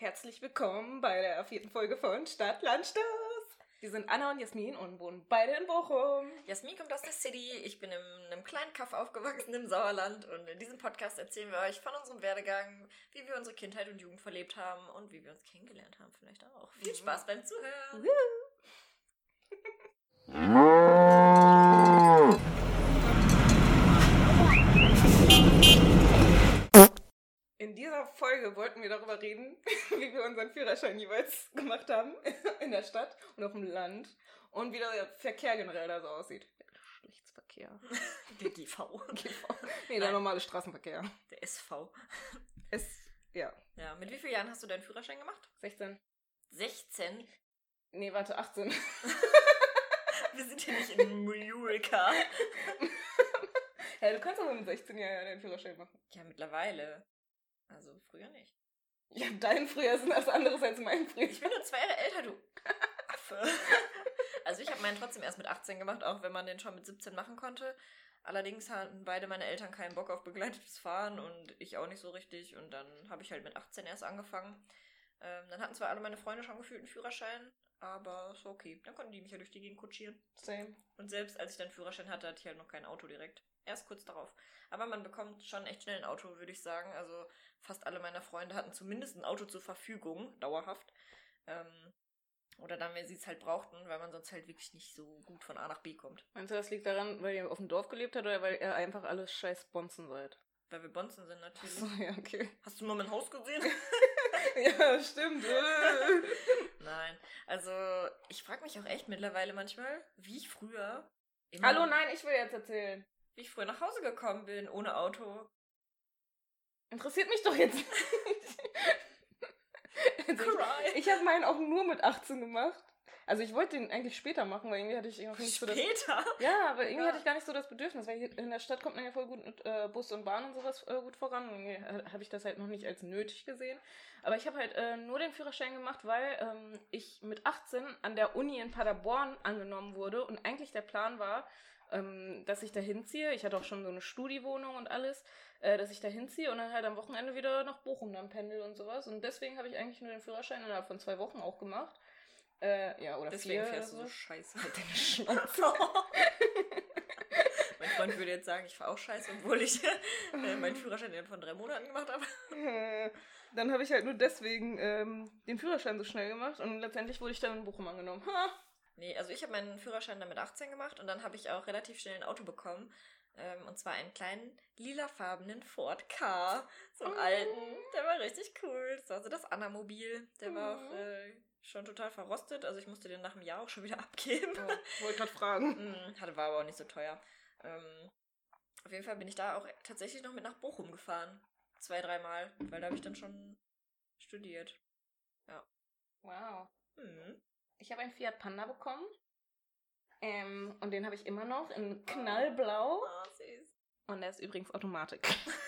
Herzlich willkommen bei der vierten Folge von Stadt, Land, Stoß. Wir sind Anna und Jasmin und wohnen beide in Bochum. Jasmin kommt aus der City, ich bin in einem kleinen Kaff aufgewachsen im Sauerland und in diesem Podcast erzählen wir euch von unserem Werdegang, wie wir unsere Kindheit und Jugend verlebt haben und wie wir uns kennengelernt haben vielleicht auch. Viel Spaß beim Zuhören. In dieser Folge wollten wir darüber reden, wie wir unseren Führerschein jeweils gemacht haben in der Stadt und auf dem Land und wie der Verkehr generell da so aussieht. Der Geschlechtsverkehr. Der GV. GV. Nee, der Nein. normale Straßenverkehr. Der SV. Es, ja, Ja, mit wie vielen Jahren hast du deinen Führerschein gemacht? 16. 16. Nee, warte, 18. Wir sind hier nicht in Mallorca. Hey, du kannst aber mit 16 Jahren deinen Führerschein machen. Ja, mittlerweile. Also früher nicht. Ja, dein Frühjahr ist was anderes als mein Ich Frühjahr. bin nur zwei Jahre älter, du Affe. Also ich habe meinen trotzdem erst mit 18 gemacht, auch wenn man den schon mit 17 machen konnte. Allerdings hatten beide meine Eltern keinen Bock auf begleitetes Fahren und ich auch nicht so richtig. Und dann habe ich halt mit 18 erst angefangen. Ähm, dann hatten zwar alle meine Freunde schon gefühlt einen Führerschein, aber es war okay. Dann konnten die mich ja durch die Gegend kutschieren. Same. Und selbst als ich dann Führerschein hatte, hatte ich halt noch kein Auto direkt. Erst kurz darauf. Aber man bekommt schon echt schnell ein Auto, würde ich sagen. Also fast alle meiner Freunde hatten zumindest ein Auto zur Verfügung, dauerhaft. Ähm, oder dann, wenn sie es halt brauchten, weil man sonst halt wirklich nicht so gut von A nach B kommt. Meinst du, das liegt daran, weil ihr auf dem Dorf gelebt habt oder weil ihr einfach alles scheiß Bonzen seid? Weil wir Bonzen sind natürlich. Achso, ja, okay. Hast du mal mein Haus gesehen? ja, stimmt. Nein. Also, ich frage mich auch echt mittlerweile manchmal, wie ich früher. Hallo, nein, ich will jetzt erzählen. Wie ich früher nach Hause gekommen bin, ohne Auto. Interessiert mich doch jetzt nicht. Also ich ich habe meinen auch nur mit 18 gemacht. Also ich wollte den eigentlich später machen, weil irgendwie hatte ich irgendwie nicht so das... Später? Ja, aber irgendwie Ja. hatte ich gar nicht so das Bedürfnis, weil hier in der Stadt kommt man ja voll gut mit äh, Bus und Bahn und sowas äh, gut voran. Und irgendwie habe ich das halt noch nicht als nötig gesehen. Aber ich habe halt äh, nur den Führerschein gemacht, weil ähm, ich mit 18 an der Uni in Paderborn angenommen wurde und eigentlich der Plan war, ähm, dass ich da hinziehe. Ich hatte auch schon so eine Studiwohnung und alles, äh, dass ich da hinziehe und dann halt am Wochenende wieder nach Bochum dann pendel und sowas. Und deswegen habe ich eigentlich nur den Führerschein innerhalb von zwei Wochen auch gemacht. Äh, ja, oder Deswegen vier fährst du so scheiße. Halt deine Schnauze. mein Freund würde jetzt sagen, ich fahre auch scheiße, obwohl ich äh, meinen Führerschein innerhalb von drei Monaten gemacht habe. Äh, Dann habe ich halt nur deswegen ähm, den Führerschein so schnell gemacht und letztendlich wurde ich dann in Bochum angenommen. Ha! Nee, also ich habe meinen Führerschein dann mit 18 gemacht und dann habe ich auch relativ schnell ein Auto bekommen. Ähm, und zwar einen kleinen lilafarbenen Ford K. So einen Oh. alten. Der war richtig cool. Das war so das Anna-Mobil. Der war auch Oh. äh, schon total verrostet. Also ich musste den nach einem Jahr auch schon wieder abgeben. Oh, wollte gerade fragen. Mm, hatte, war aber auch nicht so teuer. Ähm, auf jeden Fall bin ich da auch tatsächlich noch mit nach Bochum gefahren. Zwei, dreimal, weil da habe ich dann schon studiert. Wow. Hm. Ich habe einen Fiat Panda bekommen. Ähm, und den habe ich immer noch in knallblau. Ah, süß. Und der ist übrigens Automatik.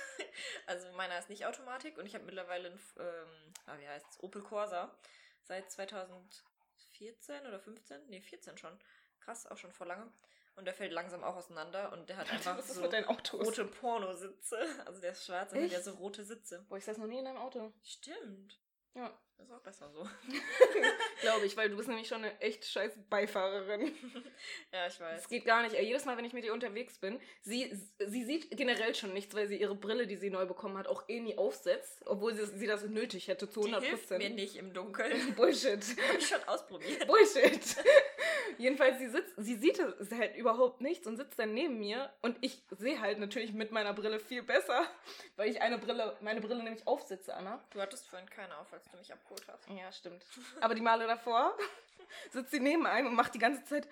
Also meiner ist nicht Automatik und ich habe mittlerweile einen, ähm, ah, wie heißt's, Opel Corsa seit 2014 oder 15? Nee, 14 schon. Krass, auch schon vor lange. Und der fällt langsam auch auseinander und der hat einfach Was so rote Pornositze. Also der ist schwarz, aber Echt? der hat so rote Sitze. Boah, ich saß noch nie in einem Auto. Stimmt. Ja, Das ist auch besser so. glaube ich, weil du bist nämlich schon eine echt scheiß Beifahrerin. ja, ich weiß. Es geht gar nicht. Jedes Mal, wenn ich mit ihr unterwegs bin, sie, sie sieht generell schon nichts, weil sie ihre Brille, die sie neu bekommen hat, auch eh nie aufsetzt, obwohl sie, sie das nötig hätte zu Die 100 hilft mir nicht im Dunkeln. Bullshit. Hab ich schon ausprobiert. Bullshit. Jedenfalls, sie sitzt, sie sieht es halt überhaupt nicht und sitzt dann neben mir und ich sehe halt natürlich mit meiner Brille viel besser, weil ich eine Brille, meine Brille nämlich aufsitze, Anna. Du hattest vorhin keine auf, als du mich abgeholt hast. Ja, stimmt. Aber die Male davor sitzt sie neben einem und macht die ganze Zeit.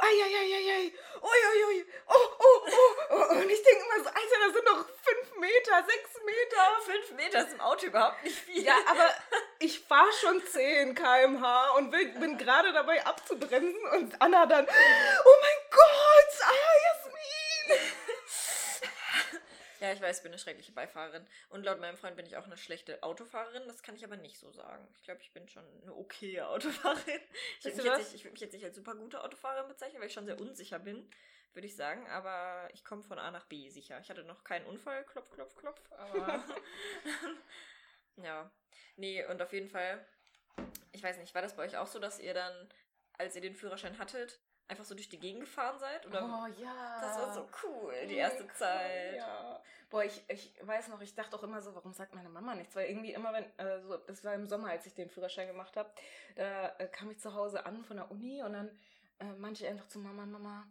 Eieieiei, uiuiui, oh, oh, oh, oh. Und ich denke immer so, Alter, das sind doch fünf Meter, sechs Meter. Fünf Meter ist im Auto überhaupt nicht viel. Ja, aber ich fahre schon 10 km/h und will, bin gerade dabei abzubremsen und Anna dann, oh mein Gott, ah, Jasmin. Ja, ich weiß, ich bin eine schreckliche Beifahrerin. Und laut meinem Freund bin ich auch eine schlechte Autofahrerin. Das kann ich aber nicht so sagen. Ich glaube, ich bin schon eine okaye Autofahrerin. Ich würde mich, jetzt nicht- würd mich jetzt nicht als super gute Autofahrerin bezeichnen, weil ich schon sehr unsicher bin, würde ich sagen. Aber ich komme von A nach B sicher. Ich hatte noch keinen Unfall, klopf, klopf, klopf. Aber Ja. Nee, und auf jeden Fall, ich weiß nicht, war das bei euch auch so, dass ihr dann, als ihr den Führerschein hattet, einfach so durch die Gegend gefahren seid? Oder? Oh ja. Das war so cool, die erste cool, Zeit. Ja. Boah, ich, ich weiß noch, ich dachte auch immer so, warum sagt meine Mama nichts? Weil irgendwie immer, wenn, äh, so, das war im Sommer, als ich den Führerschein gemacht habe, da äh, kam ich zu Hause an von der Uni und dann äh, ich einfach zu Mama, Mama,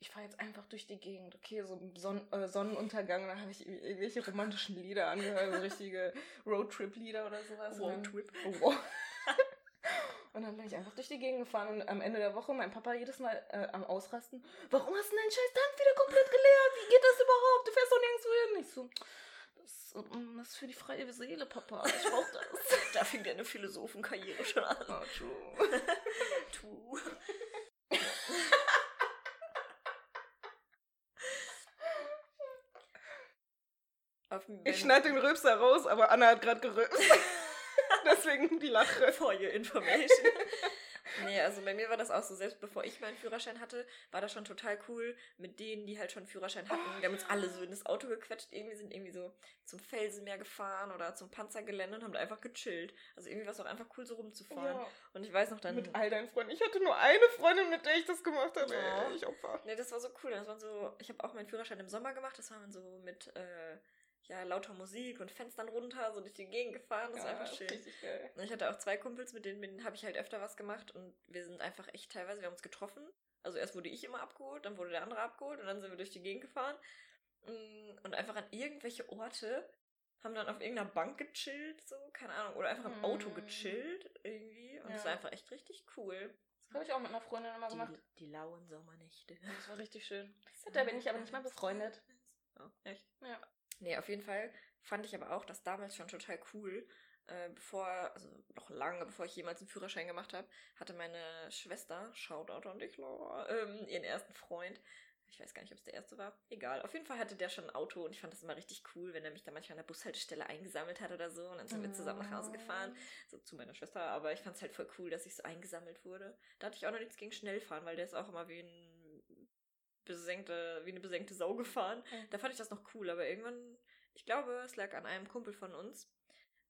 ich fahre jetzt einfach durch die Gegend, okay, so Son äh, Sonnenuntergang, da habe ich irgendwelche romantischen Lieder angehört, so richtige Roadtrip-Lieder oder sowas. Roadtrip. Wow. Und dann bin ich einfach durch die Gegend gefahren und am Ende der Woche mein Papa jedes Mal äh, am Ausrasten. Warum hast du deinen scheiß Tank wieder komplett geleert? Wie geht das überhaupt? Du fährst doch nirgendwo hin. Ich so, das, ähm, das ist für die freie Seele, Papa. Ich brauch das. da fing deine Philosophenkarriere schon an. Oh, true. Dem- Ich schneide den Rülpser raus, aber Anna hat gerade gerülpst. Deswegen die Lache. For your information. nee, also bei mir war das auch so, selbst bevor ich meinen Führerschein hatte, war das schon total cool mit denen, die halt schon Führerschein hatten. Wir haben uns alle so in das Auto gequetscht, irgendwie sind irgendwie so zum Felsenmeer gefahren oder zum Panzergelände und haben da einfach gechillt. Also irgendwie war es auch einfach cool, so rumzufahren. Ja, Und ich weiß noch dann. mit all deinen Freunden. Ich hatte nur eine Freundin, mit der ich das gemacht habe. Ja. Ey, ich Opfer. Nee, das war so cool. Das waren so, ich habe auch meinen Führerschein im Sommer gemacht. Das war man so mit äh, ja, lauter Musik und Fenstern runter, so durch die Gegend gefahren. Das war Ja, einfach schön. Richtig geil. Und Ich hatte auch zwei Kumpels, mit denen, mit denen habe ich halt öfter was gemacht und wir sind einfach echt teilweise, wir haben uns getroffen. Also erst wurde ich immer abgeholt, dann wurde der andere abgeholt und dann sind wir durch die Gegend gefahren. Mm, Und einfach an irgendwelche Orte, haben dann auf irgendeiner Bank gechillt, so, keine Ahnung, oder einfach im Auto Mm. gechillt irgendwie. Und das Ja. war einfach echt richtig cool. Das habe ich auch mit einer Freundin immer gemacht. Die, die lauen Sommernächte. Das war richtig schön. Da bin ich aber nicht mal befreundet. Oh, echt? Ja. Nee, auf jeden Fall fand ich aber auch das damals schon total cool. Äh, bevor, also noch lange bevor ich jemals einen Führerschein gemacht habe, hatte meine Schwester, Shoutout an dich, Laura, ähm, ihren ersten Freund. Ich weiß gar nicht, ob es der erste war. Egal. Auf jeden Fall hatte der schon ein Auto und ich fand das immer richtig cool, wenn er mich dann manchmal an der Bushaltestelle eingesammelt hat oder so. Und dann sind wir zusammen nach Hause gefahren. So zu meiner Schwester. Aber ich fand es halt voll cool, dass ich so eingesammelt wurde. Da hatte ich auch noch nichts gegen Schnellfahren, weil der ist auch immer wie ein besenkte, wie eine besenkte Sau gefahren. Da fand ich das noch cool, aber irgendwann, ich glaube, es lag an einem Kumpel von uns,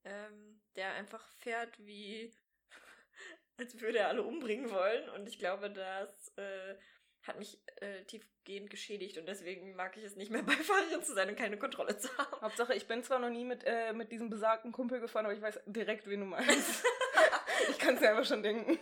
ähm, der einfach fährt wie, als würde er alle umbringen wollen. Und ich glaube, das äh, hat mich äh, tiefgehend geschädigt und deswegen mag ich es nicht mehr, Beifahrerin zu sein und keine Kontrolle zu haben. Hauptsache, ich bin zwar noch nie mit, äh, mit diesem besagten Kumpel gefahren, aber ich weiß direkt, wen du meinst. ich kann es mir einfach schon denken.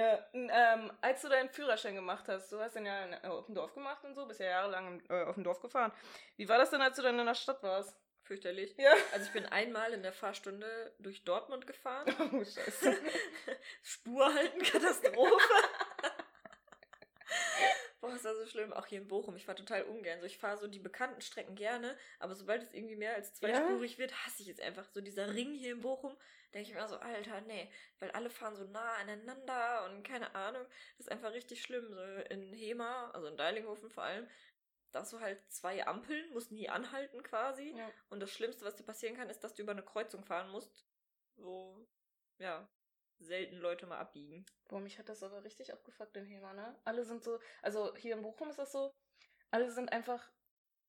Ja, ähm, als du deinen Führerschein gemacht hast, du hast den ja in, äh, auf dem Dorf gemacht und so, bist ja jahrelang äh, auf dem Dorf gefahren. Wie war das denn, als du dann in der Stadt warst? Fürchterlich. Ja. Also ich bin einmal in der Fahrstunde durch Dortmund gefahren. Oh, scheiße. Spur halten, Katastrophe. Boah, ist das so schlimm. Auch hier in Bochum. Ich fahre total ungern. So, ich fahre so die bekannten Strecken gerne, aber sobald es irgendwie mehr als zweispurig wird, hasse ich es einfach. So dieser Ring hier in Bochum, denke ich mir so, Alter, nee. Weil alle fahren so nah aneinander und keine Ahnung. Das ist einfach richtig schlimm. So in Hema, also in Deilinghofen vor allem, da hast du halt zwei Ampeln, musst nie anhalten quasi. Ja. Und das Schlimmste, was dir passieren kann, ist, dass du über eine Kreuzung fahren musst, wo, ja, selten Leute mal abbiegen. Boah, mich hat das aber richtig abgefuckt in Hema, ne? Alle sind so, also hier in Bochum ist das so, alle sind einfach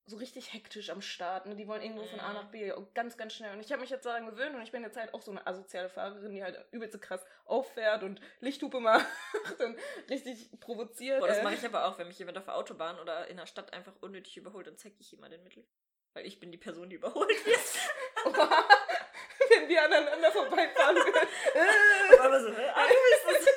so richtig hektisch am Start, ne? Die wollen irgendwo von A nach B und ganz, ganz schnell. Und ich habe mich jetzt daran gewöhnt und ich bin jetzt halt auch so eine asoziale Fahrerin, die halt übelst krass auffährt und Lichthupe macht und richtig provoziert. Boah, das mache ich aber auch, wenn mich jemand auf der Autobahn oder in der Stadt einfach unnötig überholt, dann zeige ich ihm mal den Mittel. Weil ich bin die Person, die überholt wird. Wenn wir aneinander vorbeifahren würden. aber so, hä? Ah, du bist das.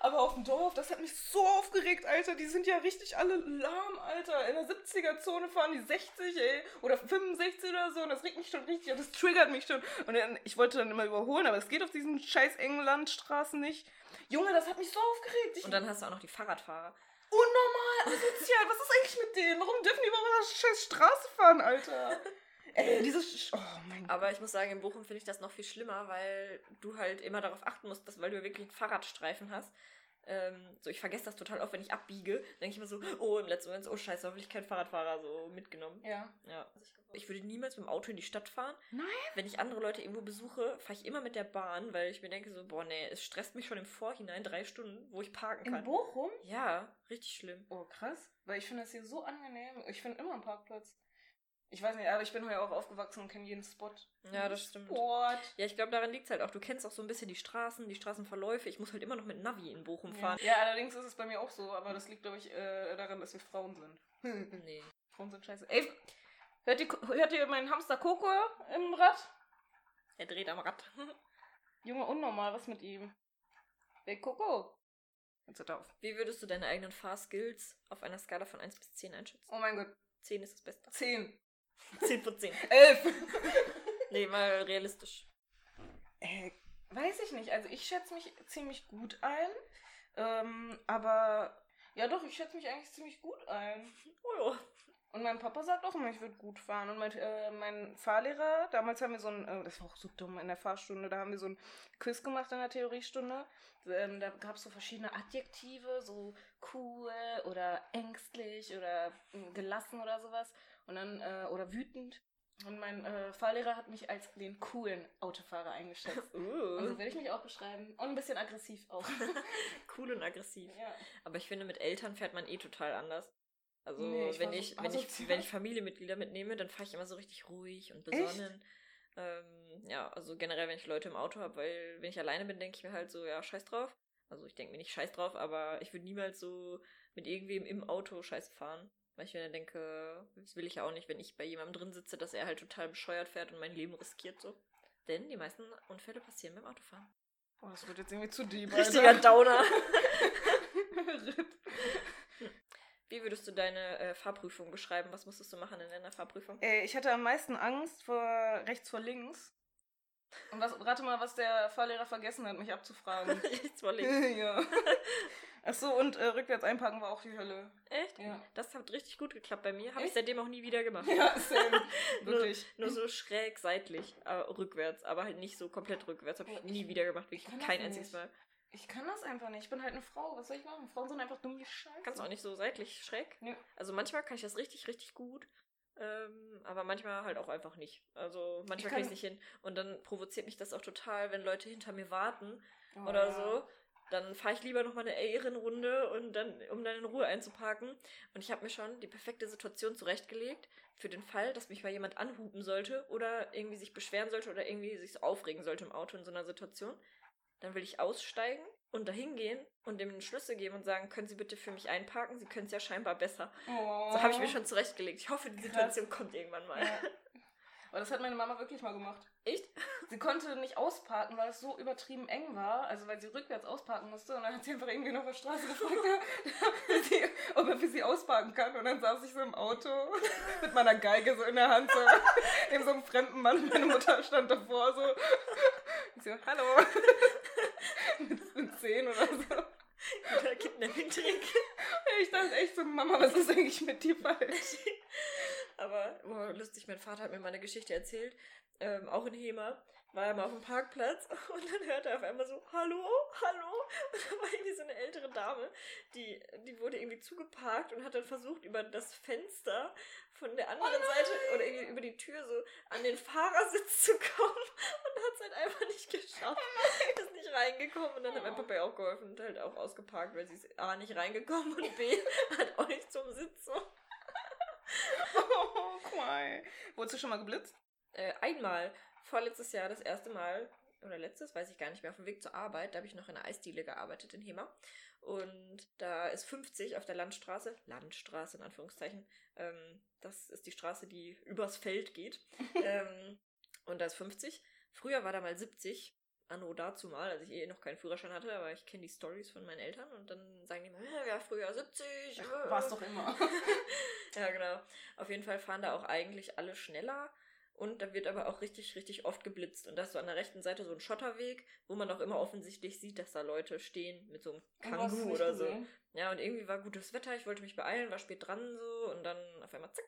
Aber auf dem Dorf, das hat mich so aufgeregt, Alter. Die sind ja richtig alle lahm, Alter. In der 70er-Zone fahren die 60, ey. Oder 65 oder so. Und das regt mich schon richtig und das triggert mich schon. Und dann, ich wollte dann immer überholen, aber es geht auf diesen scheiß engen Landstraßen nicht. Junge, das hat mich so aufgeregt. Ich, Und dann hast du auch noch die Fahrradfahrer. unnormal, asozial. Was ist eigentlich mit denen? Warum dürfen die überhaupt auf der scheiß Straße fahren, Alter? Ey, dieses... Oh mein Gott. Aber ich muss sagen, in Bochum finde ich das noch viel schlimmer, weil du halt immer darauf achten musst, dass, weil du wirklich einen Fahrradstreifen hast, Ähm, so, ich vergesse das total oft, wenn ich abbiege. denke ich immer so, oh, im letzten Moment, oh scheiße, hoffentlich kein Fahrradfahrer so mitgenommen. Ja. Ja. Ich würde niemals mit dem Auto in die Stadt fahren. Nein? Wenn ich andere Leute irgendwo besuche, fahre ich immer mit der Bahn, weil ich mir denke so, boah, nee, es stresst mich schon im Vorhinein drei Stunden, wo ich parken In kann. Bochum? ja, richtig schlimm. Oh, krass. Weil ich finde das hier so angenehm. Ich finde immer einen Parkplatz. Ich weiß nicht, aber ich bin hier auch aufgewachsen und kenne jeden Spot. Ja, das stimmt. Sport. Ja, ich glaube, daran liegt es halt auch. Du kennst auch so ein bisschen die Straßen, die Straßenverläufe. Ich muss halt immer noch mit Navi in Bochum Ja. fahren. ja, allerdings ist es bei mir auch so, aber das liegt, glaube ich, äh, daran, dass wir Frauen sind. Nee. Frauen sind scheiße. Ey, hört ihr, hört ihr meinen Hamster Coco im Rad? Er dreht am Rad. Junge, unnormal, was mit ihm? Ey, Coco. Jetzt hört auf. Wie würdest du deine eigenen Fahrskills auf einer Skala von 1 bis 10 einschätzen? Oh mein Gott. 10 ist das Beste. Zehn. 10 von 10. Elf. Nee, mal realistisch. Äh, weiß ich nicht. Also ich schätze mich ziemlich gut ein. Ähm, aber ja doch, ich schätze mich eigentlich ziemlich gut ein. Oh ja. Und mein Papa sagt auch immer, ich würde gut fahren. Und mein, äh, mein Fahrlehrer, damals haben wir so ein, äh, das war auch so dumm in der Fahrstunde, da haben wir so ein Quiz gemacht in der Theoriestunde. Ähm, da gab es so verschiedene Adjektive, so cool oder ängstlich oder äh, gelassen oder sowas. Und dann, äh, oder wütend. Und mein äh, Fahrlehrer hat mich als den coolen Autofahrer eingeschätzt. Und so Uh. will ich mich auch beschreiben. Und ein bisschen aggressiv auch. Cool und aggressiv. ja. Aber ich finde, mit Eltern fährt man eh total anders. Also, Nee, ich wenn, war so ich, wenn, ich, wenn ich Familienmitglieder mitnehme, dann fahre ich immer so richtig ruhig und besonnen. Ähm, ja, also generell, wenn ich Leute im Auto habe, weil wenn ich alleine bin, denke ich mir halt so, ja, scheiß drauf. Also ich denke mir nicht scheiß drauf, aber ich würde niemals so mit irgendwem im Auto scheiße fahren. Weil ich mir dann denke, das will ich ja auch nicht, wenn ich bei jemandem drin sitze, dass er halt total bescheuert fährt und mein Leben riskiert so. Denn die meisten Unfälle passieren beim Autofahren. Oh, das wird jetzt irgendwie zu deep. Richtiger Alter. Downer. Wie würdest du deine äh, Fahrprüfung beschreiben? Was musstest du machen in deiner Fahrprüfung? Ey, ich hatte am meisten Angst vor rechts vor links. Und was, rate mal, was der Fahrlehrer vergessen hat, mich abzufragen. Rechts vor links. ja. Ach so, und äh, rückwärts einparken war auch die Hölle. Echt? Ja. Das hat richtig gut geklappt bei mir. Habe ich seitdem auch nie wieder gemacht. Ja, same. Wirklich. Nur so schräg seitlich, äh, rückwärts, aber halt nicht so komplett rückwärts. Habe ich Oh, nie wieder gemacht. ich Wirklich kein einziges Mal. Ich kann das einfach nicht. Ich bin halt eine Frau. Was soll ich machen? Frauen sind einfach dumm wie Scheiße. Kannst auch nicht so seitlich schräg. Nö. Also manchmal kann ich das richtig, richtig gut. Ähm, aber manchmal halt auch einfach nicht. Also manchmal kann ich kann- es nicht hin. Und dann provoziert mich das auch total, wenn Leute hinter mir warten Oh, oder ja. so. Dann fahre ich lieber noch mal eine Ehrenrunde und dann, um dann in Ruhe einzuparken. Und ich habe mir schon die perfekte Situation zurechtgelegt für den Fall, dass mich mal jemand anhupen sollte oder irgendwie sich beschweren sollte oder irgendwie sich so aufregen sollte im Auto in so einer Situation. Dann will ich aussteigen und dahin gehen und dem einen Schlüssel geben und sagen, können Sie bitte für mich einparken? Sie können es ja scheinbar besser. Oh. So habe ich mir schon zurechtgelegt. Ich hoffe, die Krass. Situation kommt irgendwann mal. Ja. Aber das hat meine Mama wirklich mal gemacht. Echt? Sie konnte nicht ausparken, weil es so übertrieben eng war, also weil sie rückwärts ausparken musste. Und dann hat sie einfach irgendwie auf der Straße gefragt, sie, ob er für sie ausparken kann. Und dann saß ich so im Auto mit meiner Geige so in der Hand, so neben so einem fremden Mann. Und meine Mutter stand davor so. Ich so, hallo. mit, mit zehn oder so. Guter Kidnapping-Trick. Ich dachte echt so, Mama, was ist eigentlich mit dir falsch? Aber boah, lustig, mein Vater hat mir mal eine Geschichte erzählt, ähm, auch in Hema, war er mal auf dem Parkplatz und dann hörte er auf einmal so, hallo, hallo. Und da war irgendwie so eine ältere Dame, die, die wurde irgendwie zugeparkt und hat dann versucht, über das Fenster von der anderen Seite oder irgendwie über die Tür so an den Fahrersitz zu kommen und hat es halt einfach nicht geschafft. Ist nicht reingekommen und dann hat mein Papa auch geholfen und halt auch ausgeparkt, weil sie ist A nicht reingekommen und B halt auch nicht zum Sitz so. Oh, guck mal. Wurdest du schon mal geblitzt? Äh, einmal, vorletztes Jahr das erste Mal, oder letztes, weiß ich gar nicht mehr, auf dem Weg zur Arbeit, da habe ich noch in einer Eisdiele gearbeitet in Hema. Und da ist 50 auf der Landstraße, Landstraße in Anführungszeichen, ähm, das ist die Straße, die übers Feld geht. ähm, und da ist 50. Früher war da mal 70, anno dazu mal, als ich eh noch keinen Führerschein hatte, aber ich kenne die Stories von meinen Eltern und dann sagen die mal, "Ja, früher 70. äh." War es doch immer. ja, genau. Auf jeden Fall fahren da auch eigentlich alle schneller. Und da wird aber auch richtig, richtig oft geblitzt. Und da ist so an der rechten Seite so ein Schotterweg, wo man auch immer offensichtlich sieht, dass da Leute stehen mit so einem Kangoo oder so. gesehen? Ja, und irgendwie war gutes Wetter, ich wollte mich beeilen, war spät dran so und dann auf einmal zack.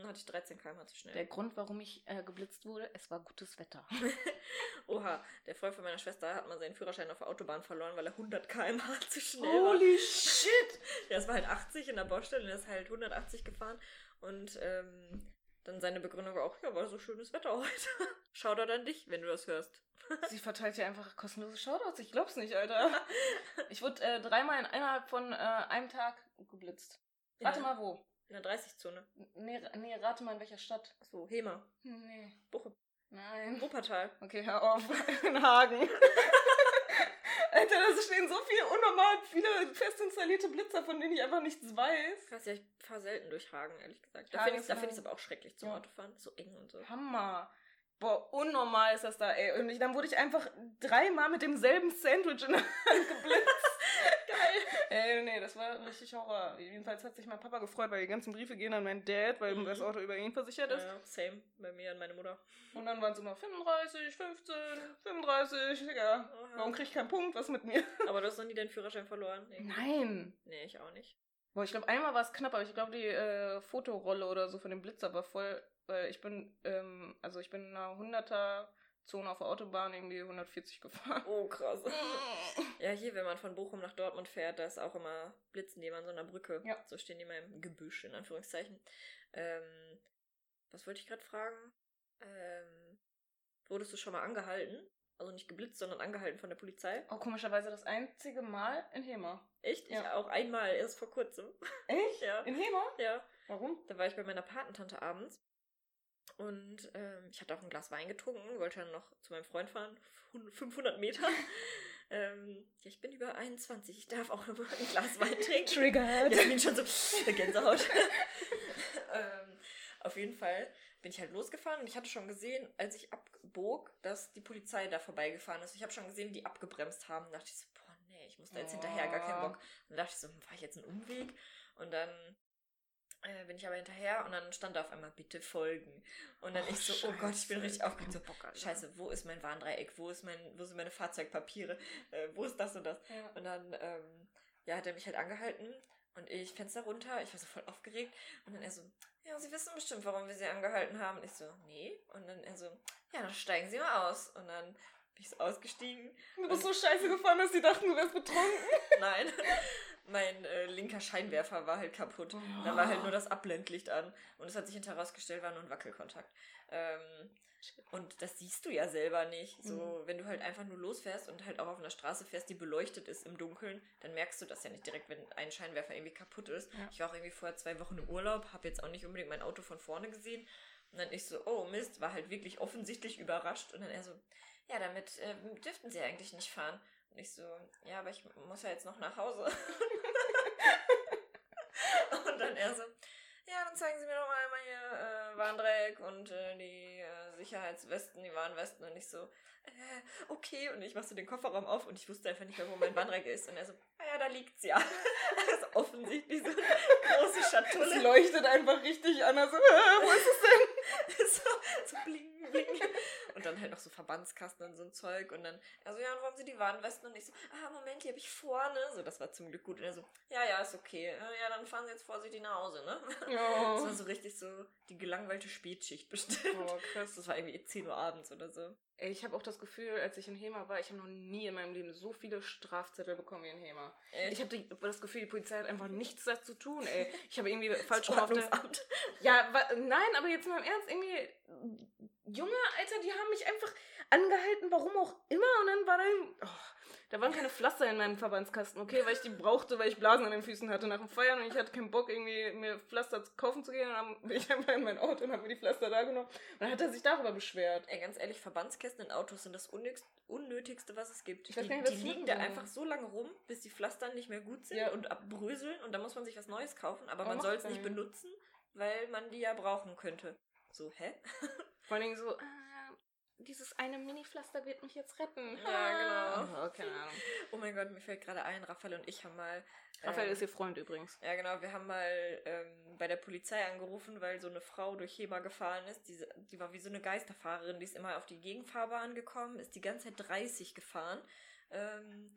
Dann hatte ich 13 km zu schnell. Der Grund, warum ich äh, geblitzt wurde, es war gutes Wetter. Oha, der Freund von meiner Schwester hat mal seinen Führerschein auf der Autobahn verloren, weil er 100 km/h zu schnell Holy war. shit! Ja, es war halt 80 in der Baustelle und er ist halt 180 gefahren. Und ähm, dann seine Begründung war auch, ja, war so schönes Wetter heute. Shoutout an dich, wenn du das hörst. Sie verteilt ja einfach kostenlose Shoutouts. Ich glaub's nicht, Alter. Ich wurde äh, dreimal in innerhalb von äh, einem Tag geblitzt. Rate Ja. mal wo. In der 30-Zone. Nee, nee, rate mal in welcher Stadt. So, Hema. Nee. Buche. Nein. Wuppertal. Okay, hör auf. In Hagen. Alter, da stehen so viele unnormal viele fest installierte Blitzer, von denen ich einfach nichts weiß. Ich weiß ja, ich fahre selten durch Hagen, ehrlich gesagt. Da finde ich es find aber auch schrecklich zum Ja. Autofahren. So eng und so. Hammer. Boah, unnormal ist das da, ey. Und dann wurde ich einfach dreimal mit demselben Sandwich in der Hand geblitzt. Geil. ey, nee, das war richtig Horror. Jedenfalls hat sich mein Papa gefreut, weil die ganzen Briefe gehen an meinen Dad, weil Mhm. das Auto über ihn versichert ist. Ja, same. Bei mir und meine Mutter. Und dann waren es immer 35, 15, 35, Digga. Oha. Warum krieg ich keinen Punkt? Was mit mir? Aber du hast noch nie deinen Führerschein verloren? Nee, Nein. nee ich auch nicht. Boah, ich glaube, einmal war es knapp, aber ich glaube, die äh, Fotorolle oder so von dem Blitzer war voll, weil ich bin, ähm, also ich bin in einer 100er Zone auf der Autobahn irgendwie 140 gefahren. Oh, krass. Ja, hier, wenn man von Bochum nach Dortmund fährt, da ist auch immer Blitzen die immer an so einer Brücke. Ja. So stehen die immer im Gebüsch, in Anführungszeichen. Ähm, was wollte ich gerade fragen? Ähm, wurdest du schon mal angehalten? Also nicht geblitzt, sondern angehalten von der Polizei? Auch komischerweise das einzige Mal in Hema. Echt? Ich Ja. auch einmal, erst vor kurzem. Echt? Ja. In Hema? Ja. Warum? Da war ich bei meiner Patentante abends. Und ähm, ich hatte auch ein Glas Wein getrunken, wollte dann noch zu meinem Freund fahren, 500 Meter. ähm, ja, ich bin über 21, ich darf auch noch ein Glas Wein trinken. Triggered. Jetzt bin ich schon so Gänsehaut. ähm, auf jeden Fall bin ich halt losgefahren und ich hatte schon gesehen, als ich abbog, dass die Polizei da vorbeigefahren ist. Ich habe schon gesehen, wie die abgebremst haben. Da dachte ich so, boah, nee, ich muss da jetzt hinterher, gar keinen Bock. Und dann dachte ich so, hm, fahr ich jetzt einen Umweg? Und dann äh, bin ich aber hinterher und dann stand da auf einmal, bitte folgen. Und dann Oh, ich so, oh Gott, ich bin Scheiße, richtig aufgeregt. So. Scheiße, wo ist mein Warndreieck? Wo, ist mein, wo sind meine Fahrzeugpapiere? Äh, wo ist das und das? Ja. Und dann, ähm, ja, hat er mich halt angehalten und ich Fenster runter. Ich war so voll aufgeregt. Und dann er so, ja, Sie wissen bestimmt, warum wir Sie angehalten haben. Und ich so, nee. Und dann er so, ja, dann steigen Sie mal aus. Und dann bin ich so ausgestiegen. Du bist so scheiße gefahren, dass die dachten, du wärst betrunken. Nein. mein äh, linker Scheinwerfer war halt kaputt. Da war halt nur das Abblendlicht an. Und es hat sich hinterher herausgestellt, war nur ein Wackelkontakt. Ähm, und das siehst du ja selber nicht. So, Mhm. wenn du halt einfach nur losfährst und halt auch auf einer Straße fährst, die beleuchtet ist im Dunkeln, dann merkst du das ja nicht direkt, wenn ein Scheinwerfer irgendwie kaputt ist. Ja. Ich war auch irgendwie vorher zwei Wochen im Urlaub, habe jetzt auch nicht unbedingt mein Auto von vorne gesehen. Und dann ich so, oh Mist, war halt wirklich offensichtlich überrascht. Und dann er so, ja, damit äh, dürften sie eigentlich nicht fahren. Und ich so, ja, aber ich muss ja jetzt noch nach Hause. und dann er so, ja, dann zeigen Sie mir doch mal einmal hier äh, Warndreieck und äh, die äh, Sicherheitswesten, die Warnwesten. Und ich so, äh, okay. Und ich mach so den Kofferraum auf und ich wusste einfach nicht mehr, wo mein Warndreieck ist. Und er so, naja, da liegt's ja. Das ist offensichtlich so eine große Es Schatulle. leuchtet einfach richtig an. Also, äh, wo ist es denn? so, so bling, bling. Und dann halt noch so Verbandskasten und so ein Zeug. Und dann, er so, ja, und haben Sie die Warnwesten? Und ich so, ah, Moment, die habe ich vorne. So, das war zum Glück gut. Und er so, ja, ja, ist okay. Ja, dann fahren Sie jetzt vorsichtig nach Hause, ne? Das war so richtig so die gelangweilte Spätschicht bestimmt. Oh, krass. Das war irgendwie 10 Uhr abends oder so. Ich habe auch das Gefühl, als ich in Hema war, ich habe noch nie in meinem Leben so viele Strafzettel bekommen wie in Hema. Echt? Ich habe das Gefühl, die Polizei hat einfach nichts dazu tun, ey. Ich habe irgendwie falsch rum auf der... Ja, nein, aber jetzt mal im Ernst, irgendwie... Junge, Alter, die haben mich einfach angehalten, warum auch immer. Und dann war da... Oh, da waren keine Pflaster in meinem Verbandskasten, okay, weil ich die brauchte, weil ich Blasen an den Füßen hatte nach dem Feiern und ich hatte keinen Bock, irgendwie mir Pflaster kaufen zu gehen. Und dann bin ich einfach in mein Auto und habe mir die Pflaster da genommen. Und dann hat er sich darüber beschwert. Ey, ganz ehrlich, Verbandskästen in Autos sind das unnötigste, unnötigste was es gibt. Ich die nicht, die liegen da einfach so lange rum, bis die Pflaster nicht mehr gut sind Ja. und abbröseln und dann muss man sich was Neues kaufen, aber man macht soll es man nicht benutzen, weil man die ja brauchen könnte. So, hä? Vor allen Dingen so, dieses eine Mini-Pflaster wird mich jetzt retten. Ja, genau. Oh, keine Ahnung. Oh mein Gott, mir fällt gerade ein, Raphael und ich haben mal. Raphael ähm, ist ihr Freund übrigens. Ja, genau, wir haben mal ähm, bei der Polizei angerufen, weil so eine Frau durch Hema gefahren ist. Diese, die war wie so eine Geisterfahrerin, die ist immer auf die Gegenfahrbahn gekommen, ist die ganze Zeit 30 gefahren. Ähm,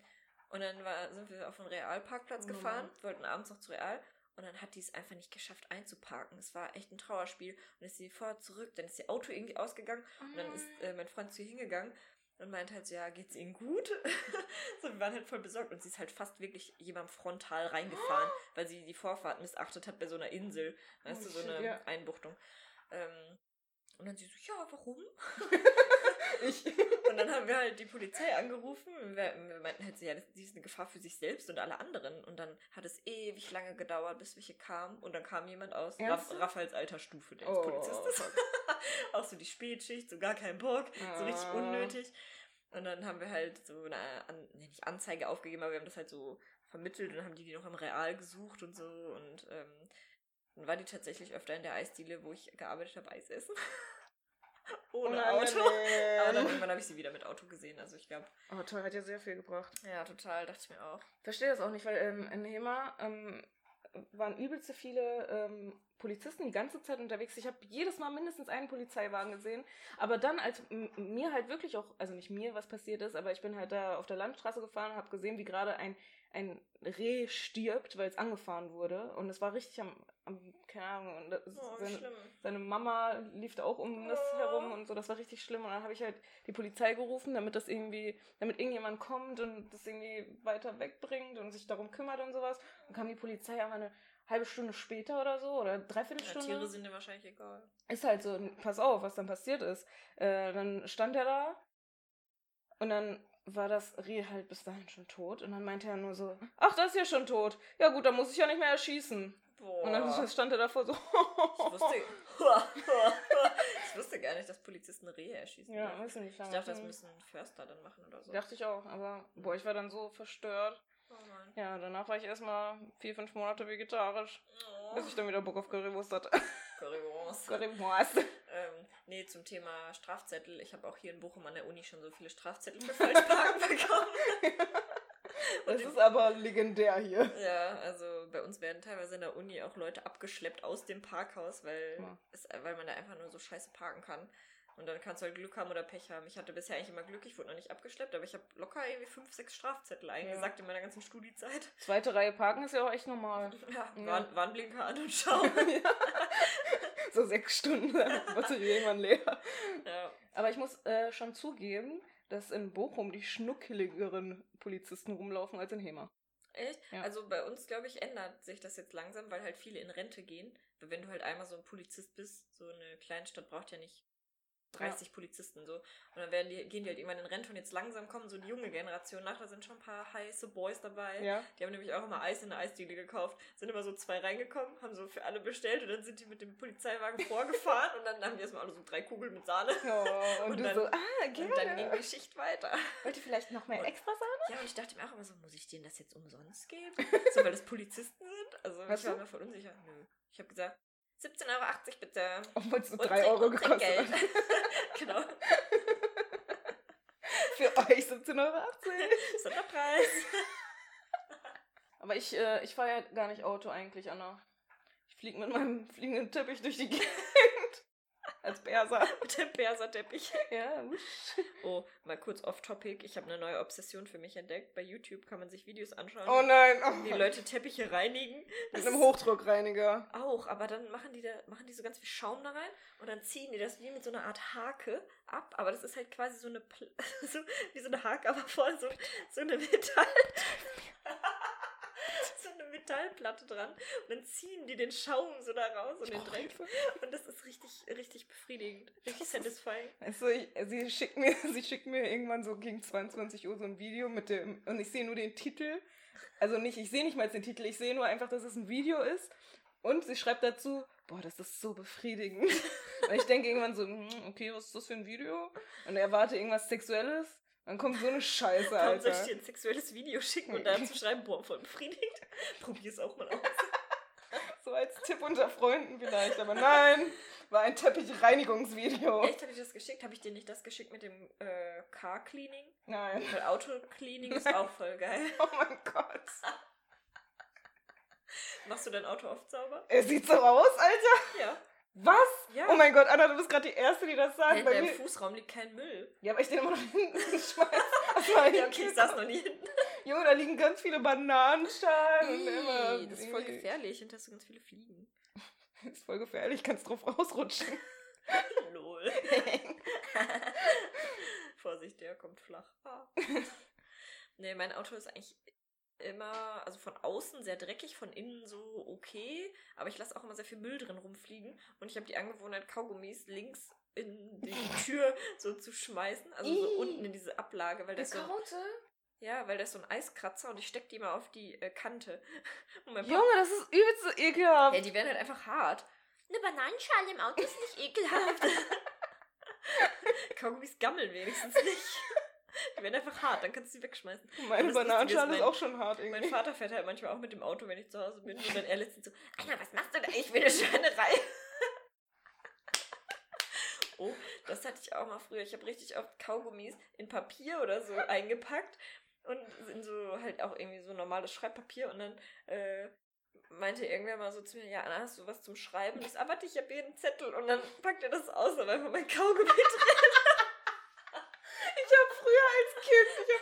und dann war, sind wir auf den Realparkplatz Oh gefahren, wollten abends noch zu Real. Und dann hat die es einfach nicht geschafft einzuparken. Es war echt ein Trauerspiel. Und dann ist sie vorher zurück, dann ist ihr Auto irgendwie ausgegangen. Und dann ist äh, mein Freund zu ihr hingegangen und meint halt so, ja, geht's ihnen gut? so, wir waren halt voll besorgt. Und sie ist halt fast wirklich jemandem frontal reingefahren, weil sie die Vorfahrt missachtet hat bei so einer Insel. Weißt Oh, du, so eine ja. Einbuchtung. Ähm, und dann sie so, ja, warum? Ich. Und dann haben wir halt die Polizei angerufen. Wir, wir meinten halt, so, ja, das- sie ist eine Gefahr für sich selbst und alle anderen. Und dann hat es ewig lange gedauert, bis welche kamen. Und dann kam jemand aus Raff? Raffals Altersstufe, der Oh, Polizist ist. Auch so die Spätschicht, so gar keinen Bock, so richtig Ah. unnötig. Und dann haben wir halt so eine, An nicht Anzeige aufgegeben, aber wir haben das halt so vermittelt und haben die die noch im Real gesucht und so. Und ähm, dann war die tatsächlich öfter in der Eisdiele, wo ich gearbeitet habe, Eis essen. Ohne nein, Auto. nein. Aber dann irgendwann habe ich sie wieder mit Auto gesehen. Also ich glaube, Oh, toll, hat ja sehr viel gebracht. ja, total, dachte ich mir auch. Verstehe das auch nicht, weil ähm, in Hema ähm, waren übelste viele ähm, Polizisten die ganze Zeit unterwegs. Ich habe jedes Mal mindestens einen Polizeiwagen gesehen. Aber dann, als mir halt wirklich auch, also nicht mir, was passiert ist, aber ich bin halt da auf der Landstraße gefahren und habe gesehen, wie gerade ein, ein Reh stirbt, weil es angefahren wurde. Und es war richtig am, am keine Ahnung, und das, Oh, seine, seine Mama lief da auch um das Oh. herum und so, das war richtig schlimm. Und dann habe ich halt die Polizei gerufen, damit das irgendwie, damit irgendjemand kommt und das irgendwie weiter wegbringt und sich darum kümmert und sowas. Und kam die Polizei aber eine halbe Stunde später oder so, oder dreiviertel Ja, Stunde. Tiere sind dir wahrscheinlich egal. Ist halt so, pass auf, was dann passiert ist. Äh, dann stand er da und dann war das Reh halt bis dahin schon tot. Und dann meinte er nur so, ach, das ist ja schon tot. Ja gut, dann muss ich ja nicht mehr erschießen. Boah. Und dann stand er davor so, ich, wusste, ich wusste gar nicht, dass Polizisten Rehe erschießen. Ja, dürfen. weiß ich nicht. ich dachte, das müssen Förster dann machen oder so. Dachte ich auch, aber boah, ich war dann so verstört. Oh Mann. Ja, danach war ich erstmal vier, fünf Monate vegetarisch, Oh. bis ich dann wieder Bock auf Currywurst hatte. Currywurst. Currywurst. Nee, zum Thema Strafzettel. Ich habe auch hier in Bochum an der Uni schon so viele Strafzettel für Falschparken bekommen. Das ist aber legendär hier. Ja, also bei uns werden teilweise in der Uni auch Leute abgeschleppt aus dem Parkhaus, weil, Ja. es, weil man da einfach nur so scheiße parken kann. Und dann kannst du halt Glück haben oder Pech haben. Ich hatte bisher eigentlich immer Glück, ich wurde noch nicht abgeschleppt, aber ich habe locker irgendwie fünf, sechs Strafzettel eingesackt in meiner ganzen Studiezeit. Zweite Reihe parken ist ja auch echt normal. Ja, Ja. Warn, Warnblinker an und schauen. So sechs Stunden lang Batterie irgendwann leer. ja. Aber ich muss äh, schon zugeben, dass in Bochum die schnuckeligeren Polizisten rumlaufen als in Hema. Echt? Ja. Also bei uns, glaube ich, ändert sich das jetzt langsam, weil halt viele in Rente gehen. Weil wenn du halt einmal so ein Polizist bist, so eine Kleinstadt braucht ja nicht 30 Polizisten so. Und dann werden die, gehen die halt irgendwann in Rente und jetzt langsam kommen so die junge Generation nach. Da sind schon ein paar heiße Boys dabei. Ja. Die haben nämlich auch immer Eis in der Eisdiele gekauft. Sind immer so zwei reingekommen, haben so für alle bestellt und dann sind die mit dem Polizeiwagen vorgefahren und dann haben die erstmal alle so drei Kugeln mit Sahne. Oh, und, Und du dann- so, ah, Und dann ging gerne. die Schicht weiter. Wollt ihr vielleicht noch mehr extra sagen? Ja, und ich dachte mir auch immer so, muss ich denen das jetzt umsonst geben? So, weil das Polizisten sind? Also Hast ich war du? mir voll unsicher. Nö. Ich habe gesagt, 17,80 Euro bitte. Obwohl es Und 3 Trink- Euro gekostet hat. genau. Für euch 17,80 Euro. Sonderpreis. Aber ich, äh, ich fahre ja gar nicht Auto eigentlich, Anna. Ich fliege mit meinem fliegenden Teppich durch die Gegend. Als Berser. Mit dem Perserteppich. Ja, wusch. Oh, mal kurz off-topic. Ich habe eine neue Obsession für mich entdeckt. Bei YouTube kann man sich Videos anschauen, Oh nein. Oh. wie Leute Teppiche reinigen. Das Mit einem Hochdruckreiniger. Auch, aber dann machen die da, machen die so ganz viel Schaum da rein und dann ziehen die das wie mit so einer Art Hake ab, aber das ist halt quasi so eine Pl so, wie so eine Hake, aber voll so, so eine Metall Metallplatte dran und dann ziehen die den Schaum so da raus und den Dreck und das ist richtig richtig befriedigend, richtig satisfying. Also ich, sie schickt mir, sie schickt mir irgendwann so gegen 22 Uhr so ein Video mit dem und ich sehe nur den Titel. Also nicht, ich sehe nicht mal den Titel, ich sehe nur einfach, dass es ein Video ist. Und sie schreibt dazu, boah, das ist so befriedigend. und ich denke irgendwann so, hm, okay, was ist das für ein Video? Und erwarte irgendwas Sexuelles. Dann kommt so eine Scheiße, Warum soll ich Alter. dir ein sexuelles Video schicken und dazu schreiben, boah, voll befriedigt? Probier's auch mal aus. So als Tipp unter Freunden vielleicht, aber nein, war ein Teppichreinigungsvideo. Echt, habe ich das geschickt? Habe ich dir nicht das geschickt mit dem äh, Car Cleaning? Nein. Weil Auto-Cleaning ist auch voll geil. Oh mein Gott. Machst du dein Auto oft sauber? Er sieht so aus, Alter. Ja. Was? Ja. Oh mein Gott, Anna, du bist gerade die Erste, die das sagt. in Bei deinem mir, Fußraum liegt kein Müll. ja, aber ich den immer noch hinten schmeiß. Also Ja, okay, ich saß noch nie hinten. Junge, da liegen ganz viele Bananenschalen und immer. Das ist voll gefährlich. Hinter hast du ganz viele Fliegen. Das ist voll gefährlich, kannst drauf rausrutschen. Lol. Vorsicht, der kommt flach. Ah. nee, mein Auto ist eigentlich immer, also von außen sehr dreckig, von innen so okay, aber ich lasse auch immer sehr viel Müll drin rumfliegen und ich habe die Angewohnheit, Kaugummis links in die Tür so zu schmeißen, also so Ih. unten in diese Ablage, weil das so, Karotte? ja, weil das so ein Eiskratzer und ich stecke die mal auf die äh, Kante. Und mein Papa, Junge, das ist übelst so ekelhaft. ja, die werden halt einfach hart. Eine Bananenschale im Auto ist nicht ekelhaft. Kaugummis gammeln wenigstens nicht. Die werden einfach hart, dann kannst du sie wegschmeißen. Meine Bananenschale ist, auch schon hart irgendwie. Mein Vater fährt halt manchmal auch mit dem Auto, wenn ich zu Hause bin. Und dann er letztens so, Anna, was machst du da? Ich will eine Schweinerei. oh, das hatte ich auch mal früher. Ich habe richtig oft Kaugummis in Papier oder so eingepackt. Und in so halt auch irgendwie so normales Schreibpapier. Und dann äh, meinte irgendwer mal so zu mir, ja, Anna, hast du was zum Schreiben? Ich so, warte, ich habe hier einen Zettel. Und dann packt er das aus, aber einfach mein Kaugummi drin. Ich habe früher als Kind, ich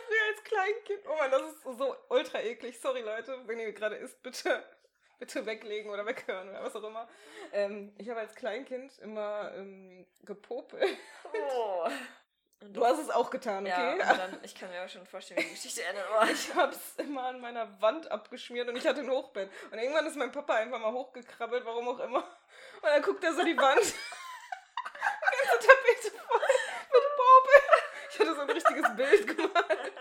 als Kleinkind. Oh Mann, das ist so ultra eklig. Sorry Leute, wenn ihr gerade isst, bitte, bitte weglegen oder weghören oder was auch immer. Ähm, ich habe als Kleinkind immer ähm, gepopelt. Oh. Und Du hast es auch getan, Ja, okay? und dann, ich kann mir auch schon vorstellen, wie die Geschichte endet. Oh, ich Ich hab's immer an meiner Wand abgeschmiert und ich hatte ein Hochbett. Und irgendwann ist mein Papa einfach mal hochgekrabbelt, warum auch immer. Und dann guckt er so die Wand. Ganze Tapete voll mit Popel. Ich hatte so ein richtiges Bild gemalt.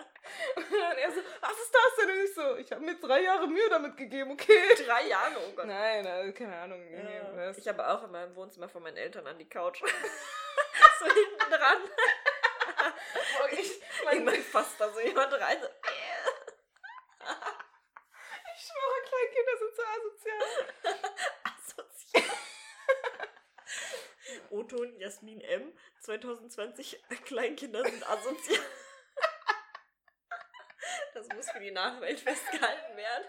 Und dann er so, was ist das denn? Und ich so, ich habe mir drei Jahre Mühe damit gegeben, okay? drei Jahre, oh Gott. Nein, also, keine Ahnung. Ja. Ich habe auch in meinem Wohnzimmer von meinen Eltern an die Couch. so hinten dran. Ich, Irgendwann fasst da so jemand rein. So, ich schwöre, Kleinkinder sind so asozial. asozial. Oton Jasmin M. 2020 Kleinkinder sind asozial. Muss für die Nachwelt festgehalten werden.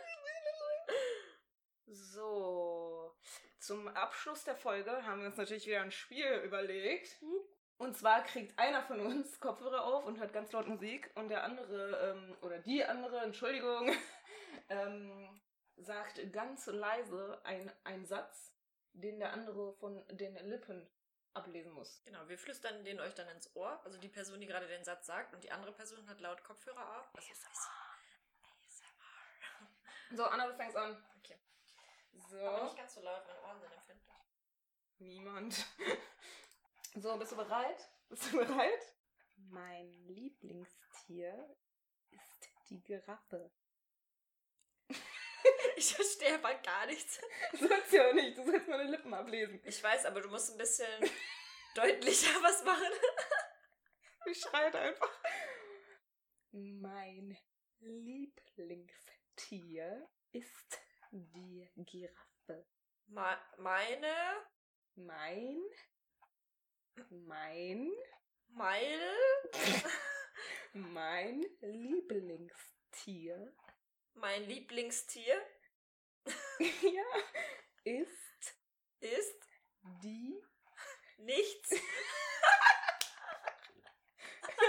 So, zum Abschluss der Folge haben wir uns natürlich wieder ein Spiel überlegt. Und zwar kriegt einer von uns Kopfhörer auf und hört ganz laut Musik und der andere, ähm, oder die andere, Entschuldigung, ähm, sagt ganz leise ein, einen Satz, den der andere von den Lippen ablesen muss. Genau, wir flüstern den euch dann ins Ohr. Also die Person, die gerade den Satz sagt und die andere Person hat laut Kopfhörer auf. Das ist ASMR. So, Anna, du fängst an. Okay. So. Aber nicht ganz so laut, meine Ohren sind empfindlich. Niemand. So, bist du bereit? Bist du bereit? Mein Lieblingstier ist die Giraffe. Ich verstehe aber gar nichts. Du sollst ja auch nicht, du sollst meine Lippen ablesen. Ich weiß, aber du musst ein bisschen deutlicher was machen. Ich schreit einfach. Mein Lieblingstier ist die Giraffe. Ma meine? Mein, mein, Meil, mein Lieblingstier. Mein Lieblingstier? Ja, ist ist? die nichts.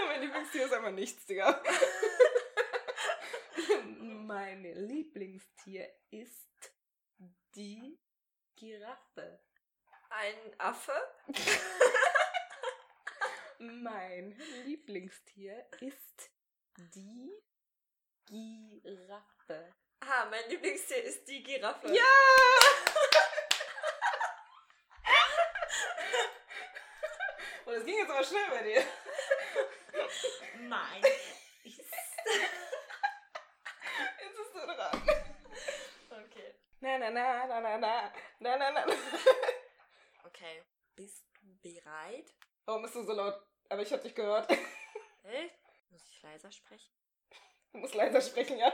mein Lieblingstier ist einfach nichts, Digga. Mein Lieblingstier ist die Giraffe. Ein Affe, Mein Lieblingstier ist die Giraffe. Ah, mein Lieblingstier ist die Giraffe. Ja! Oh, das ging jetzt aber schnell bei dir. Mein ist. Jetzt bist du dran. Okay. Na na na na na na na na na. Okay. Bist du bereit? Warum bist du so laut? Aber ich hab dich gehört. Hä? Muss ich leiser sprechen? Du musst leiser sprechen, ja?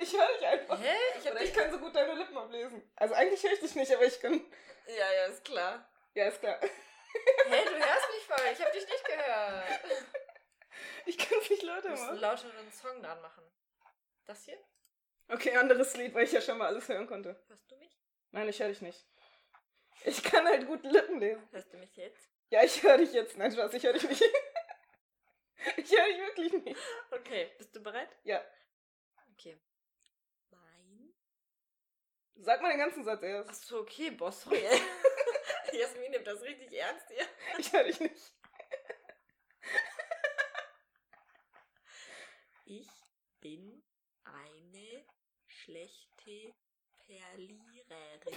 Ich höre dich einfach. Hä? Ich hab dich. ich kann so gut deine Lippen ablesen. Also eigentlich höre ich dich nicht, aber ich kann. Ja, ja, ist klar. Ja, ist klar. Hä, du hörst mich voll. Ich hab dich nicht gehört. Ich kann es nicht lauter Du musst einen machen. lauteren Song dran machen. Das hier? Okay, anderes Lied, weil ich ja schon mal alles hören konnte. Hörst du mich? Nein, ich höre dich nicht. Ich kann halt gut Lippen lesen. Hörst du mich jetzt? Ja, ich höre dich jetzt. Nein, Spaß, ich höre dich nicht. Ich höre dich wirklich nicht. Okay, bist du bereit? Ja. Okay. Mein. Sag mal den ganzen Satz erst. Achso, okay, Boss. Sorry. Jasmin nimmt das richtig ernst hier. Ich höre dich nicht. Ich bin eine schlechte Verliererin.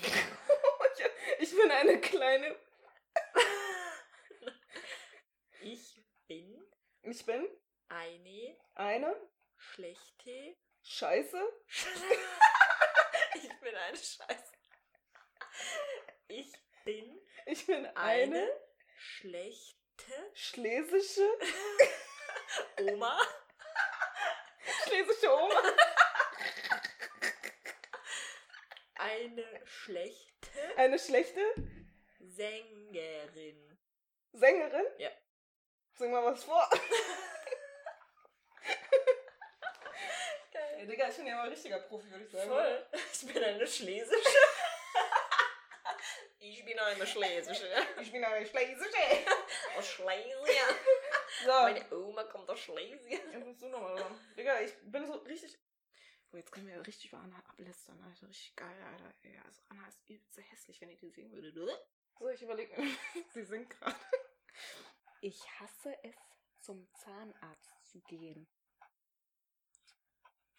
Ich bin eine kleine. Ich bin Ich bin eine eine schlechte. Scheiße. ich bin eine Scheiße. Ich bin Ich bin eine eine schlechte schlesische. Oma. Schlesische Oma. Eine schlechte Eine schlechte Sängerin. Sängerin. Ja. Sing mal was vor. Geil. Ey, Digga, ich bin ja mal ein richtiger Profi, würde ich sagen. Voll. Ich bin eine Schlesische. Ich bin eine Schlesische. Ich bin eine schlesische. Aus Schlesien. So. Meine Oma kommt aus Schlesien. Jetzt musst du nochmal dran. Digga, ich bin so richtig. Oh, jetzt können wir richtig über Anna ablästern, Alter. Richtig geil, Alter. Ey, also Anna ist übelst so hässlich, wenn ich die singen würde. So, ich überlege mir. Sie singt gerade. Ich hasse es, zum Zahnarzt zu gehen.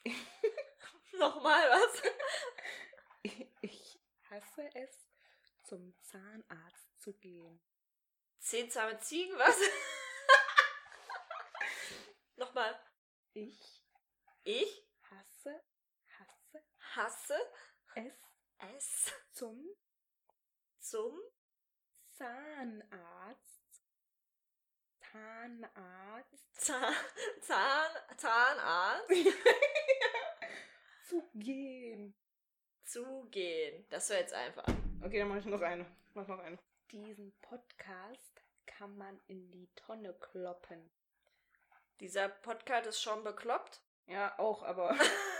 Nochmal was? Ich hasse es, zum Zahnarzt zu gehen. Zehn zahme Ziegen, was? Nochmal. Ich Ich hasse es, es zum zum Zahnarzt. Zahnarzt Zahn, Zahn, Zahnarzt zu gehen. zugehen. Das wäre jetzt einfach. Okay, dann mache ich noch eine. Mach noch eine. Diesen Podcast kann man in die Tonne kloppen. Dieser Podcast ist schon bekloppt. Ja, auch, aber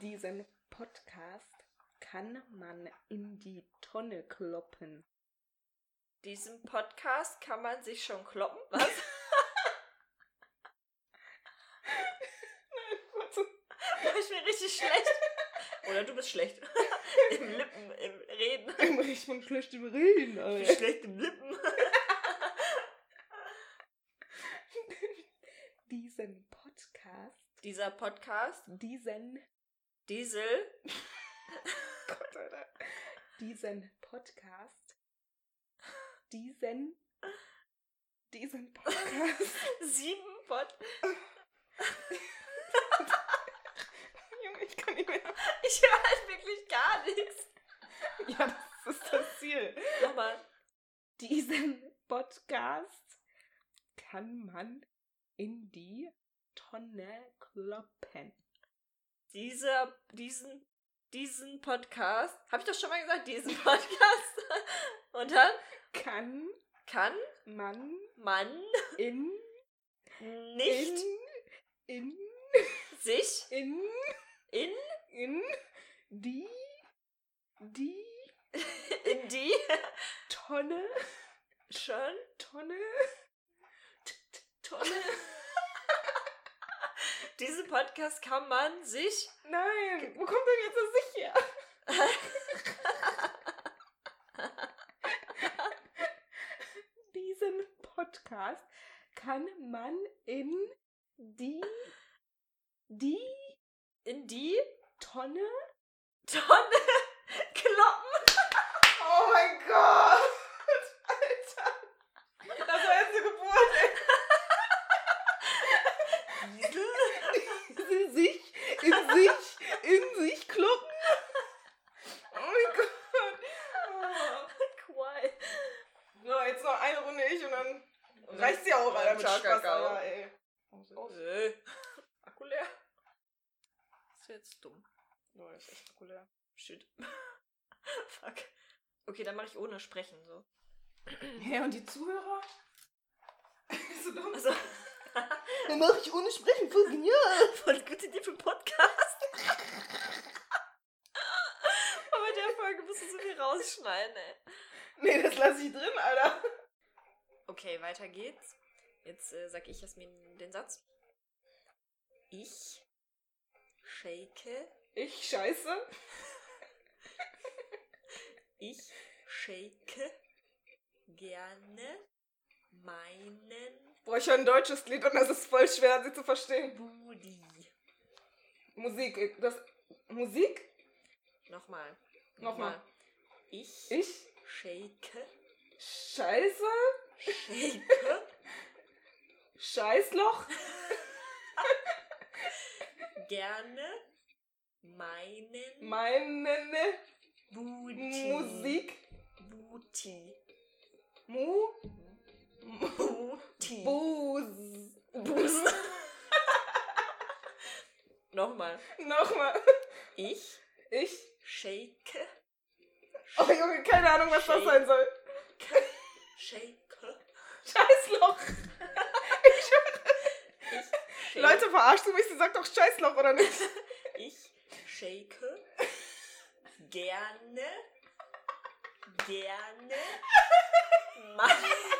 diesen Podcast kann man in die Tonne kloppen. Diesen Podcast kann man sich schon kloppen. Was? Warte. Ich bin richtig schlecht. Oder du bist schlecht. Im Lippen, im Reden. Ich bin schlecht im Reden, Ich Alter. bin schlecht im Lippen. Diesen Podcast, Dieser Podcast, diesen, Diesel, Gott, Alter. Diesen Podcast, diesen, diesen Podcast. sieben Pod. Junge, ich kann nicht mehr. Ich höre halt wirklich gar nichts. Ja, das ist das Ziel. Nochmal. Diesen Podcast kann man in die Tonne kloppen. Dieser, diesen, diesen Podcast. Habe ich doch schon mal gesagt, diesen Podcast. Und dann Kann kann man man in, nicht in, in, sich in, in, in die, die in die Tonne, schon Tonne, T- T- Tonne. Diesen Podcast kann man sich Nein, wo kommt denn jetzt das sicher? Diesen Podcast kann man in die, die in die Tonne. Tonne kloppen. Oh mein Gott! Alter! Das war jetzt eine Geburt, ey. Diesel. In sich, in sich, in sich kloppen. Oh mein Gott. Qual. So, jetzt noch eine Runde ich und dann reicht's Alter, ey. Äh. Akku leer. Ist jetzt dumm. Oh, das ist echt spektakulär. Shit. Fuck. Okay, dann mache ich ohne Sprechen so. Hä, und die Zuhörer? so dumm. Also, Dann mach ich ohne Sprechen, voll genial. voll gute Idee für Podcast. Aber in der Folge musst du so viel rausschneiden, ey. Nee, das lasse ich drin, Alter. Okay, weiter geht's. Jetzt äh, sag ich Jasmin den Satz. Ich shake. Ich scheiße. Ich shake gerne meinen Boah, ich höre ein deutsches Lied und das ist voll schwer, sie zu verstehen. Booty. Musik. äh, Das. Musik? Nochmal. Nochmal. Ich Ich shake, scheiße. shake Scheißloch. gerne meinen Meine Booty. Musik. Booty. Mu. Booty. Bus. Bus. Nochmal. Nochmal. Ich Ich. shake, Oh Junge, keine Ahnung, was das Shake. sein soll. shake, Scheißloch. Shake, Leute, verarschst du mich? Sie sagt doch Scheißloch, oder nicht? ich shake gerne, gerne meinen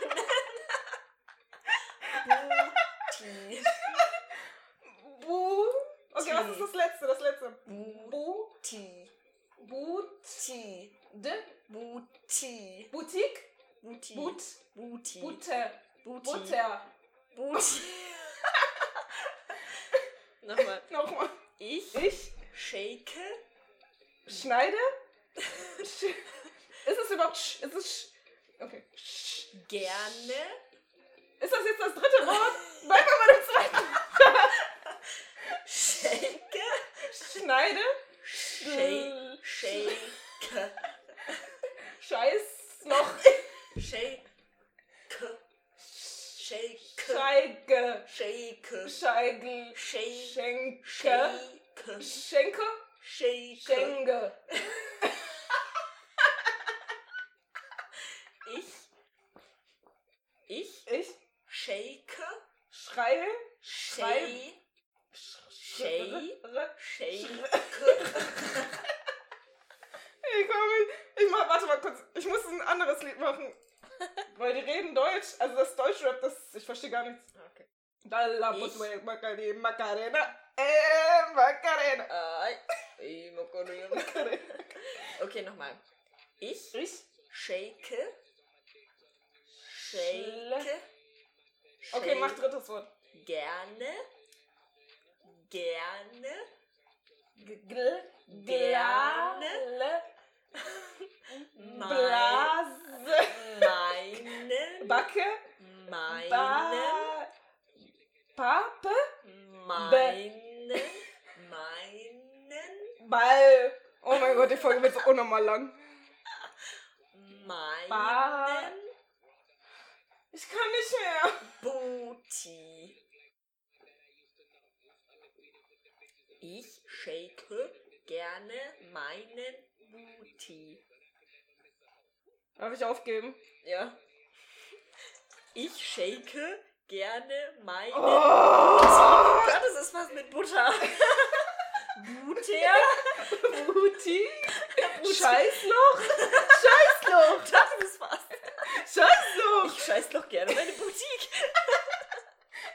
Booty. Bu. Okay, was ist das letzte? Das letzte. Booty. Buti. De. Booty. Boutique. Booty. But. Booty. Butter. Booty. Butter. Booty. Nochmal. Nochmal. Ich Ich shake schneide. Sch ist es überhaupt sch ist es sch Okay. Sch gerne ist das jetzt das dritte Wort? Bleib mal bei dem zweiten. shake Schneide. shake shake Scheißloch. shake shake Scheige. Shake Scheigel. shake Schenke. shake Schenke. shake Schenge. ich ich Ich shake schreie. shake Shay. R- shake Ich komm nicht. Ich mach, warte mal kurz. Ich muss ein anderes Lied machen. Weil die reden Deutsch. Also das Deutschrap, das. Ich verstehe gar nichts. okay Dalla Ich? Putwe Macarena. Macarena. Äh, Macarena. Ay, ay, Macarena. Macarena. okay nochmal ich Ich? shake shake Okay, shake mach drittes Wort. gerne gerne Gl. Gerne. Glale. Blase. meinen Backe. Meinen Ba. Pape. meinen meinen Ball. Oh mein Gott, die Folge wird so unnormal lang. meinen Ich kann nicht mehr. Booty. Ich shake gerne meinen Booty. Darf ich aufgeben? Ja. Ich shake gerne meinen Oh! Gott, das ist was mit Butter. Butter? Booty. Scheißloch. Scheißloch. Das ist was. Scheißloch. Ich scheiß doch gerne meine Boutique.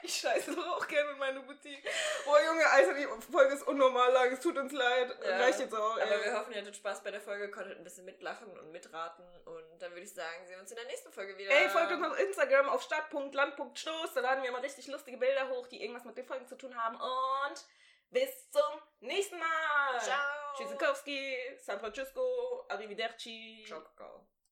Ich scheiße doch auch gerne mit meiner Boutique. Boah, Junge, Alter, die Folge ist unnormal lang. Es tut uns leid. Ja, Reicht jetzt auch. Aber ey. wir hoffen, ihr hattet Spaß bei der Folge, konntet ein bisschen mitlachen und mitraten. Und dann würde ich sagen, sehen wir uns in der nächsten Folge wieder. Ey, folgt uns auf Instagram auf stadt.land.stoß. Da laden wir mal richtig lustige Bilder hoch, die irgendwas mit den Folgen zu tun haben. Und bis zum nächsten Mal. Ciao. Tschüssikowski, San Francisco, Arrivederci. Ciao, Kakao.